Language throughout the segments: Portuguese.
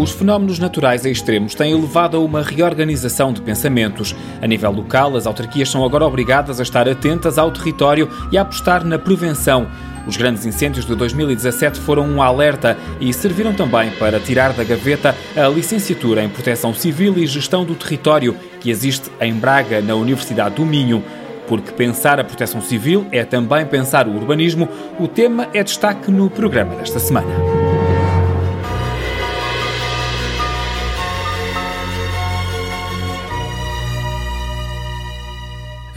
Os fenómenos naturais extremos têm levado a uma reorganização de pensamentos. A nível local, as autarquias são agora obrigadas a estar atentas ao território e a apostar na prevenção. Os grandes incêndios de 2017 foram um alerta e serviram também para tirar da gaveta a licenciatura em Proteção Civil e Gestão do Território, que existe em Braga, na Universidade do Minho. Porque pensar a proteção civil é também pensar o urbanismo, o tema é destaque no programa desta semana.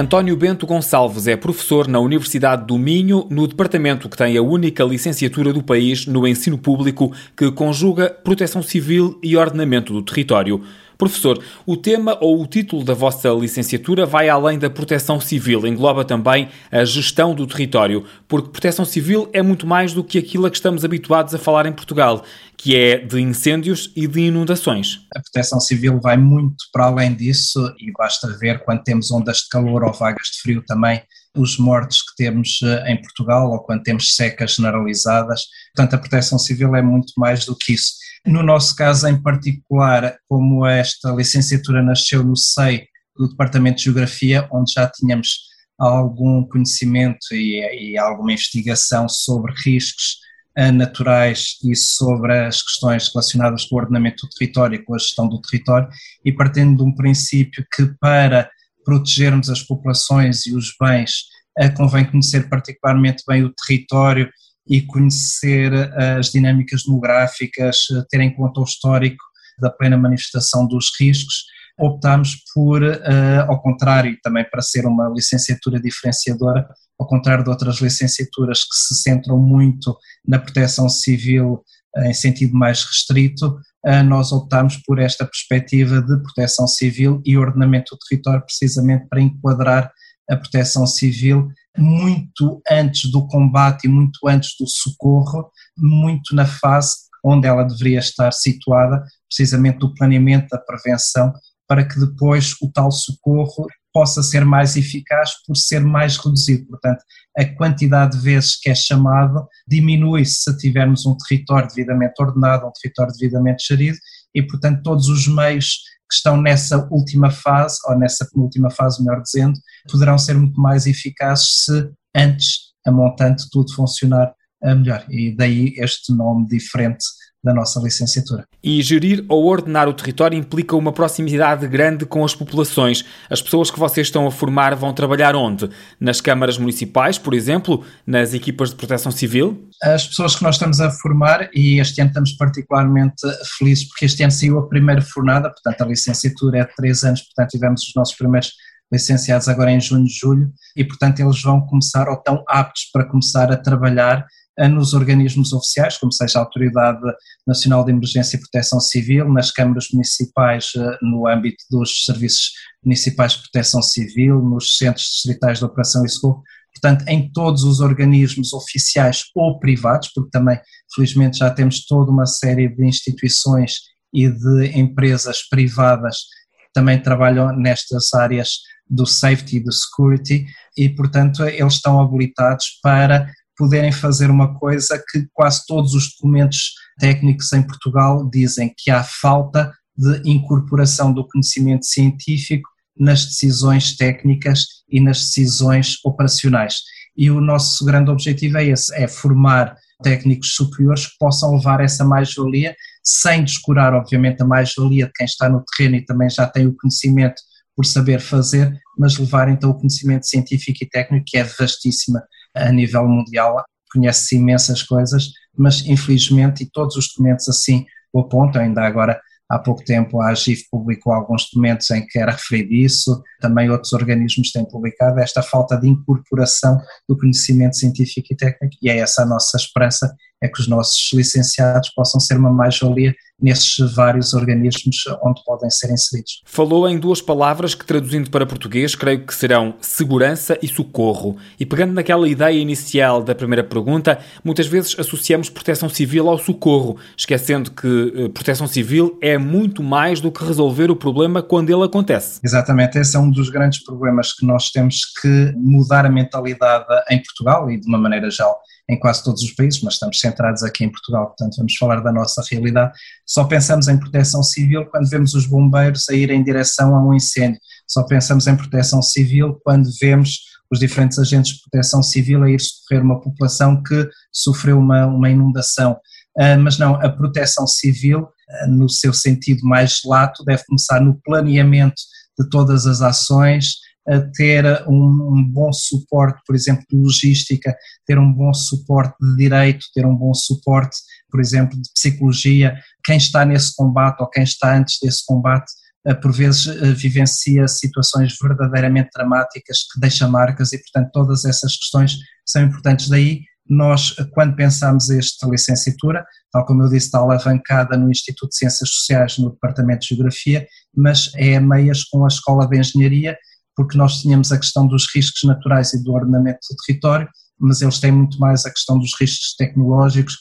António Bento Gonçalves é professor na Universidade do Minho, no departamento que tem a única licenciatura do país no ensino público que conjuga proteção civil e ordenamento do território. Professor, o tema ou o título da vossa licenciatura vai além da proteção civil, engloba também a gestão do território, porque proteção civil é muito mais do que aquilo a que estamos habituados a falar em Portugal, que é de incêndios e de inundações. A proteção civil vai muito para além disso e basta ver quando temos ondas de calor ou vagas de frio também os mortos que temos eh, em Portugal ou quando temos secas generalizadas. Portanto, a proteção civil é muito mais do que isso. No nosso caso em particular, como esta licenciatura nasceu no SEI do Departamento de Geografia, onde já tínhamos algum conhecimento e, e alguma investigação sobre riscos eh, naturais e sobre as questões relacionadas com o ordenamento do território e com a gestão do território, e partindo de um princípio que para protegermos as populações e os bens eh, convém conhecer particularmente bem o território e conhecer eh, as dinâmicas demográficas, eh, ter em conta o histórico da plena manifestação dos riscos, optámos por, eh, ao contrário, também para ser uma licenciatura diferenciadora, ao contrário de outras licenciaturas que se centram muito na proteção civil em sentido mais restrito, nós optámos por esta perspectiva de proteção civil e ordenamento do território, precisamente para enquadrar a proteção civil muito antes do combate e muito antes do socorro, muito na fase onde ela deveria estar situada, precisamente do planeamento da prevenção, para que depois o tal socorro possa ser mais eficaz por ser mais reduzido. Portanto, a quantidade de vezes que é chamado diminui se tivermos um território devidamente ordenado, um território devidamente gerido e, portanto, todos os meios que estão nessa última fase, ou nessa penúltima fase, melhor dizendo, poderão ser muito mais eficazes se antes a montante tudo funcionar melhor. E daí este nome diferente da nossa licenciatura. E gerir ou ordenar o território implica uma proximidade grande com as populações. As pessoas que vocês estão a formar vão trabalhar onde? Nas câmaras municipais, por exemplo? Nas equipas de proteção civil? As pessoas que nós estamos a formar, e este ano estamos particularmente felizes porque este ano saiu a primeira fornada, portanto a licenciatura é de três anos, portanto tivemos os nossos primeiros licenciados agora em junho, julho, e portanto eles vão começar ou estão aptos para começar a trabalhar nos organismos oficiais, como seja a Autoridade Nacional de Emergência e Proteção Civil, nas câmaras municipais eh, no âmbito dos serviços municipais de proteção civil, nos centros distritais de operação e socorro, portanto, em todos os organismos oficiais ou privados, porque também, felizmente, já temos toda uma série de instituições e de empresas privadas que também trabalham nestas áreas do safety e do security, e, portanto, eles estão habilitados para poderem fazer uma coisa que quase todos os documentos técnicos em Portugal dizem que há falta de incorporação do conhecimento científico nas decisões técnicas e nas decisões operacionais. E o nosso grande objetivo é esse, é formar técnicos superiores que possam levar essa mais-valia, sem descurar, obviamente, a mais-valia de quem está no terreno e também já tem o conhecimento por saber fazer, mas levar então o conhecimento científico e técnico, que é vastíssima a nível mundial, conhece-se imensas coisas, mas infelizmente, e todos os documentos assim o apontam, ainda agora há pouco tempo a AGIF publicou alguns documentos em que era referido isso, também outros organismos têm publicado esta falta de incorporação do conhecimento científico e técnico, e é essa a nossa esperança, é que os nossos licenciados possam ser uma mais-valia nesses vários organismos onde podem ser inseridos. Falou em duas palavras que, traduzindo para português, creio que serão segurança e socorro. E pegando naquela ideia inicial da primeira pergunta, muitas vezes associamos proteção civil ao socorro, esquecendo que eh, proteção civil é muito mais do que resolver o problema quando ele acontece. Exatamente, esse é um dos grandes problemas que nós temos que mudar a mentalidade em Portugal e de uma maneira geral em quase todos os países, mas estamos centrados aqui em Portugal, portanto vamos falar da nossa realidade. Só pensamos em proteção civil quando vemos os bombeiros a ir em direção a um incêndio, só pensamos em proteção civil quando vemos os diferentes agentes de proteção civil a ir socorrer uma população que sofreu uma, uma inundação. Uh, mas não, a proteção civil, uh, no seu sentido mais lato, deve começar no planeamento de todas as ações, a ter um, um, bom suporte, por exemplo, de logística, ter um bom suporte de direito, ter um bom suporte, por exemplo, de psicologia. Quem está nesse combate ou quem está antes desse combate, eh, por vezes eh, vivencia situações verdadeiramente dramáticas que deixam marcas e, portanto, todas essas questões são importantes. Daí, nós, quando pensamos esta licenciatura, tal como eu disse, está alavancada no Instituto de Ciências Sociais, no Departamento de Geografia, mas é a meias com a Escola de Engenharia porque nós tínhamos a questão dos riscos naturais e do ordenamento do território, mas eles têm muito mais a questão dos riscos tecnológicos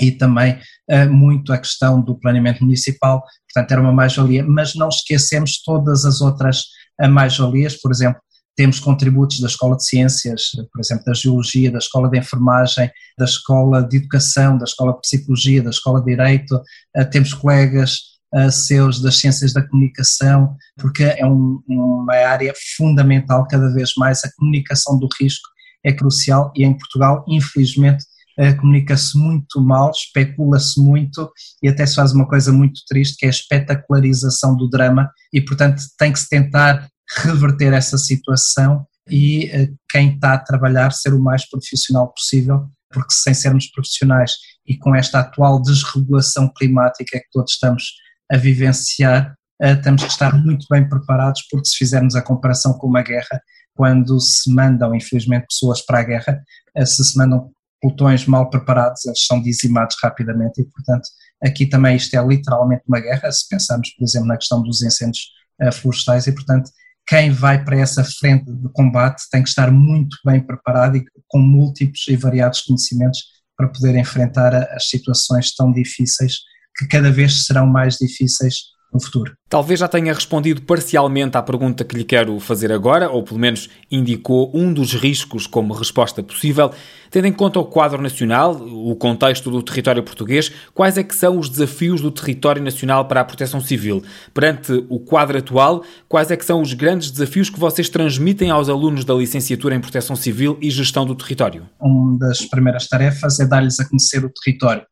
e também uh, muito a questão do planeamento municipal, portanto era uma mais-valia, mas não esquecemos todas as outras uh, mais-valias, por exemplo, temos contributos da Escola de Ciências, por exemplo, da Geologia, da Escola de Enfermagem, da Escola de Educação, da Escola de Psicologia, da Escola de Direito, uh, temos colegas seus das ciências da comunicação, porque é um, uma área fundamental cada vez mais. A comunicação do risco é crucial e em Portugal, infelizmente, uh, comunica-se muito mal, especula-se muito e até se faz uma coisa muito triste que é a espetacularização do drama e, portanto, tem que se tentar reverter essa situação e uh, quem está a trabalhar ser o mais profissional possível, porque sem sermos profissionais e com esta atual desregulação climática que todos estamos a vivenciar, uh, temos que estar muito bem preparados, porque se fizermos a comparação com uma guerra, quando se mandam, infelizmente, pessoas para a guerra, uh, se se mandam pelotões mal preparados, eles são dizimados rapidamente e, portanto, aqui também isto é literalmente uma guerra, se pensarmos, por exemplo, na questão dos incêndios uh, florestais e, portanto, quem vai para essa frente de combate tem que estar muito bem preparado e com múltiplos e variados conhecimentos para poder enfrentar as situações tão difíceis que cada vez serão mais difíceis no futuro. Talvez já tenha respondido parcialmente à pergunta que lhe quero fazer agora, ou pelo menos indicou um dos riscos como resposta possível. Tendo em conta o quadro nacional, o contexto do território português, quais é que são os desafios do território nacional para a proteção civil? Perante o quadro atual, quais é que são os grandes desafios que vocês transmitem aos alunos da licenciatura em proteção civil e gestão do território? Uma das primeiras tarefas é dar-lhes a conhecer o território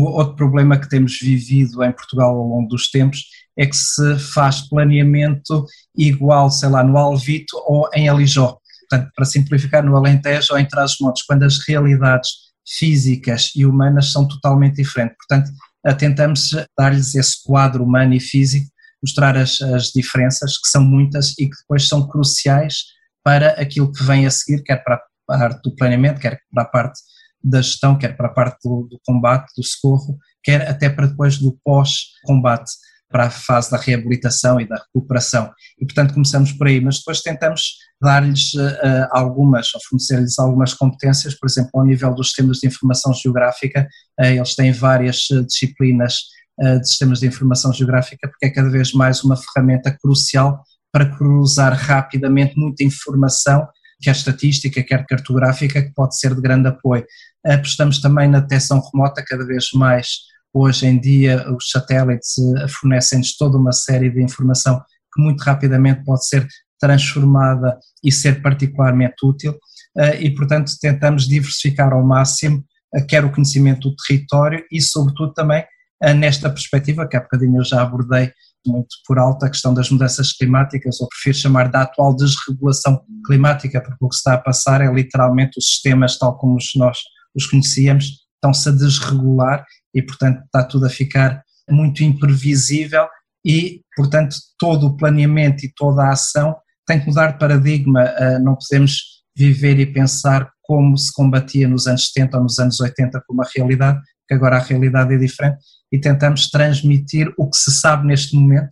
outro problema que temos vivido em Portugal ao longo dos tempos é que se faz planeamento igual, sei lá, no Alvito ou em Alijó. Portanto, para simplificar, no Alentejo ou em Trás-os-Montes, quando as realidades físicas e humanas são totalmente diferentes. Portanto, tentamos dar-lhes esse quadro humano e físico, mostrar as, as diferenças, que são muitas e que depois são cruciais para aquilo que vem a seguir, quer para a parte do planeamento, quer para a parte da gestão, quer para a parte do, do combate, do socorro, quer até para depois do pós-combate, para a fase da reabilitação e da recuperação. E, portanto, começamos por aí, mas depois tentamos dar-lhes uh, algumas, ou fornecer-lhes algumas competências, por exemplo, ao nível dos sistemas de informação geográfica, uh, eles têm várias disciplinas de sistemas de informação geográfica, porque é cada vez mais uma ferramenta crucial para cruzar rapidamente muita informação quer estatística, quer cartográfica, que pode ser de grande apoio. Apostamos também na detecção remota, cada vez mais hoje em dia os satélites eh, fornecem-nos toda uma série de informação que muito rapidamente pode ser transformada e ser particularmente útil eh, e portanto tentamos diversificar ao máximo eh, quer o conhecimento do território e sobretudo também nesta perspectiva que há bocadinho eu já abordei muito por alto a questão das mudanças climáticas, ou prefiro chamar da atual desregulação climática, porque o que está a passar é literalmente os sistemas, tal como nós os conhecíamos, estão-se a desregular e, portanto, está tudo a ficar muito imprevisível e, portanto, todo o planeamento e toda a ação tem que mudar de paradigma. Ah, não podemos viver e pensar como se combatia nos anos 70 ou nos anos 80 como a realidade, que agora a realidade é diferente e tentamos transmitir o que se sabe neste momento,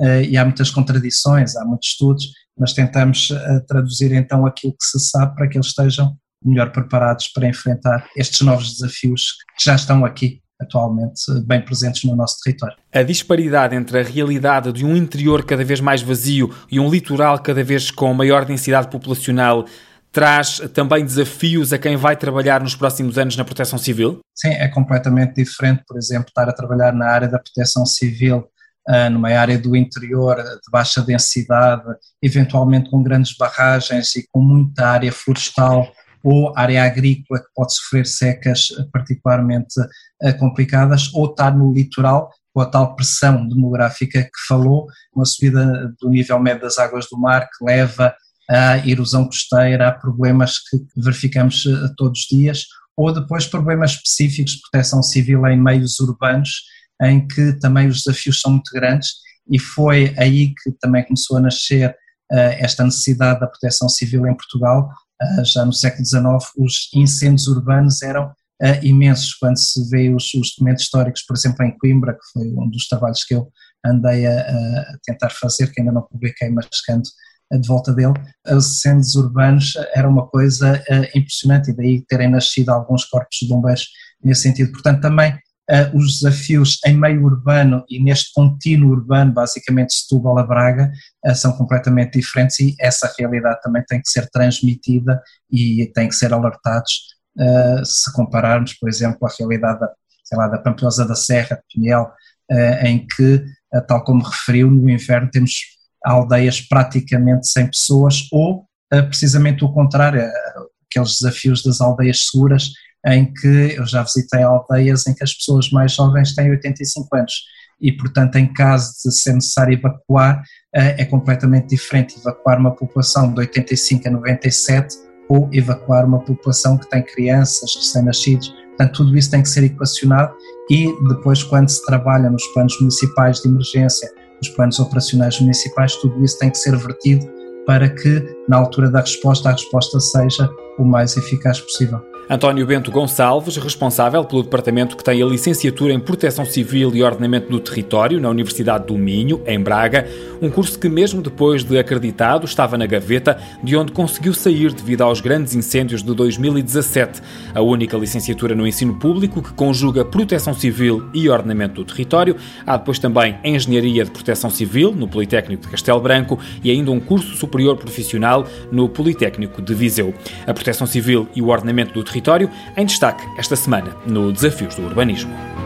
eh, e há muitas contradições, há muitos estudos, mas tentamos eh, traduzir então aquilo que se sabe para que eles estejam melhor preparados para enfrentar estes novos desafios que já estão aqui atualmente bem presentes no nosso território. A disparidade entre a realidade de um interior cada vez mais vazio e um litoral cada vez com maior densidade populacional traz também desafios a quem vai trabalhar nos próximos anos na proteção civil? Sim, é completamente diferente, por exemplo, estar a trabalhar na área da proteção civil uh, numa área do interior de baixa densidade, eventualmente com grandes barragens e com muita área florestal ou área agrícola que pode sofrer secas particularmente uh, complicadas, ou estar no litoral com a tal pressão demográfica que falou, uma subida do nível médio das águas do mar que leva à erosão costeira, a problemas que verificamos uh, todos os dias, ou depois problemas específicos de proteção civil em meios urbanos, em que também os desafios são muito grandes e foi aí que também começou a nascer uh, esta necessidade da proteção civil em Portugal. Uh, já no século XIX, os incêndios urbanos eram imensos. Quando se vê os, os, documentos históricos, por exemplo, em Coimbra, que foi um dos trabalhos que eu andei a, a tentar fazer, que ainda não publiquei, mas chegando de volta dele, os incêndios urbanos era uma coisa impressionante e daí terem nascido alguns corpos de bombeiros nesse sentido. Portanto, também uh, os desafios em meio urbano e neste contínuo urbano, basicamente Setúbal a Braga, uh, são completamente diferentes e essa realidade também tem que ser transmitida e tem que ser alertados uh, se compararmos, por exemplo, a realidade da, sei lá, da Pampilhosa da Serra, de Pinhel, em que, tal como referiu, no inverno temos aldeias praticamente sem pessoas ou precisamente o contrário, aqueles desafios das aldeias seguras em que eu já visitei aldeias em que as pessoas mais jovens têm 85 anos e, portanto, em caso de ser necessário evacuar, eh, é completamente diferente evacuar uma população de 85 a 97 ou evacuar uma população que tem crianças, recém-nascidos. Portanto, tudo isso tem que ser equacionado e depois, quando se trabalha nos planos municipais de emergência, nos planos operacionais municipais, tudo isso tem que ser vertido para que, na altura da resposta, a resposta seja o mais eficaz possível. António Bento Gonçalves, responsável pelo departamento que tem a licenciatura em Proteção Civil e Ordenamento do Território na Universidade do Minho, em Braga, um curso que, mesmo depois de acreditado, estava na gaveta, de onde conseguiu sair devido aos grandes incêndios de 2017. A única licenciatura no ensino público que conjuga Proteção Civil e Ordenamento do Território. Há depois também Engenharia de Proteção Civil, no Politécnico de Castelo Branco, e ainda um curso superior profissional no Politécnico de Viseu. A Proteção Civil e o Ordenamento do Território território, em destaque esta semana no Desafios do Urbanismo.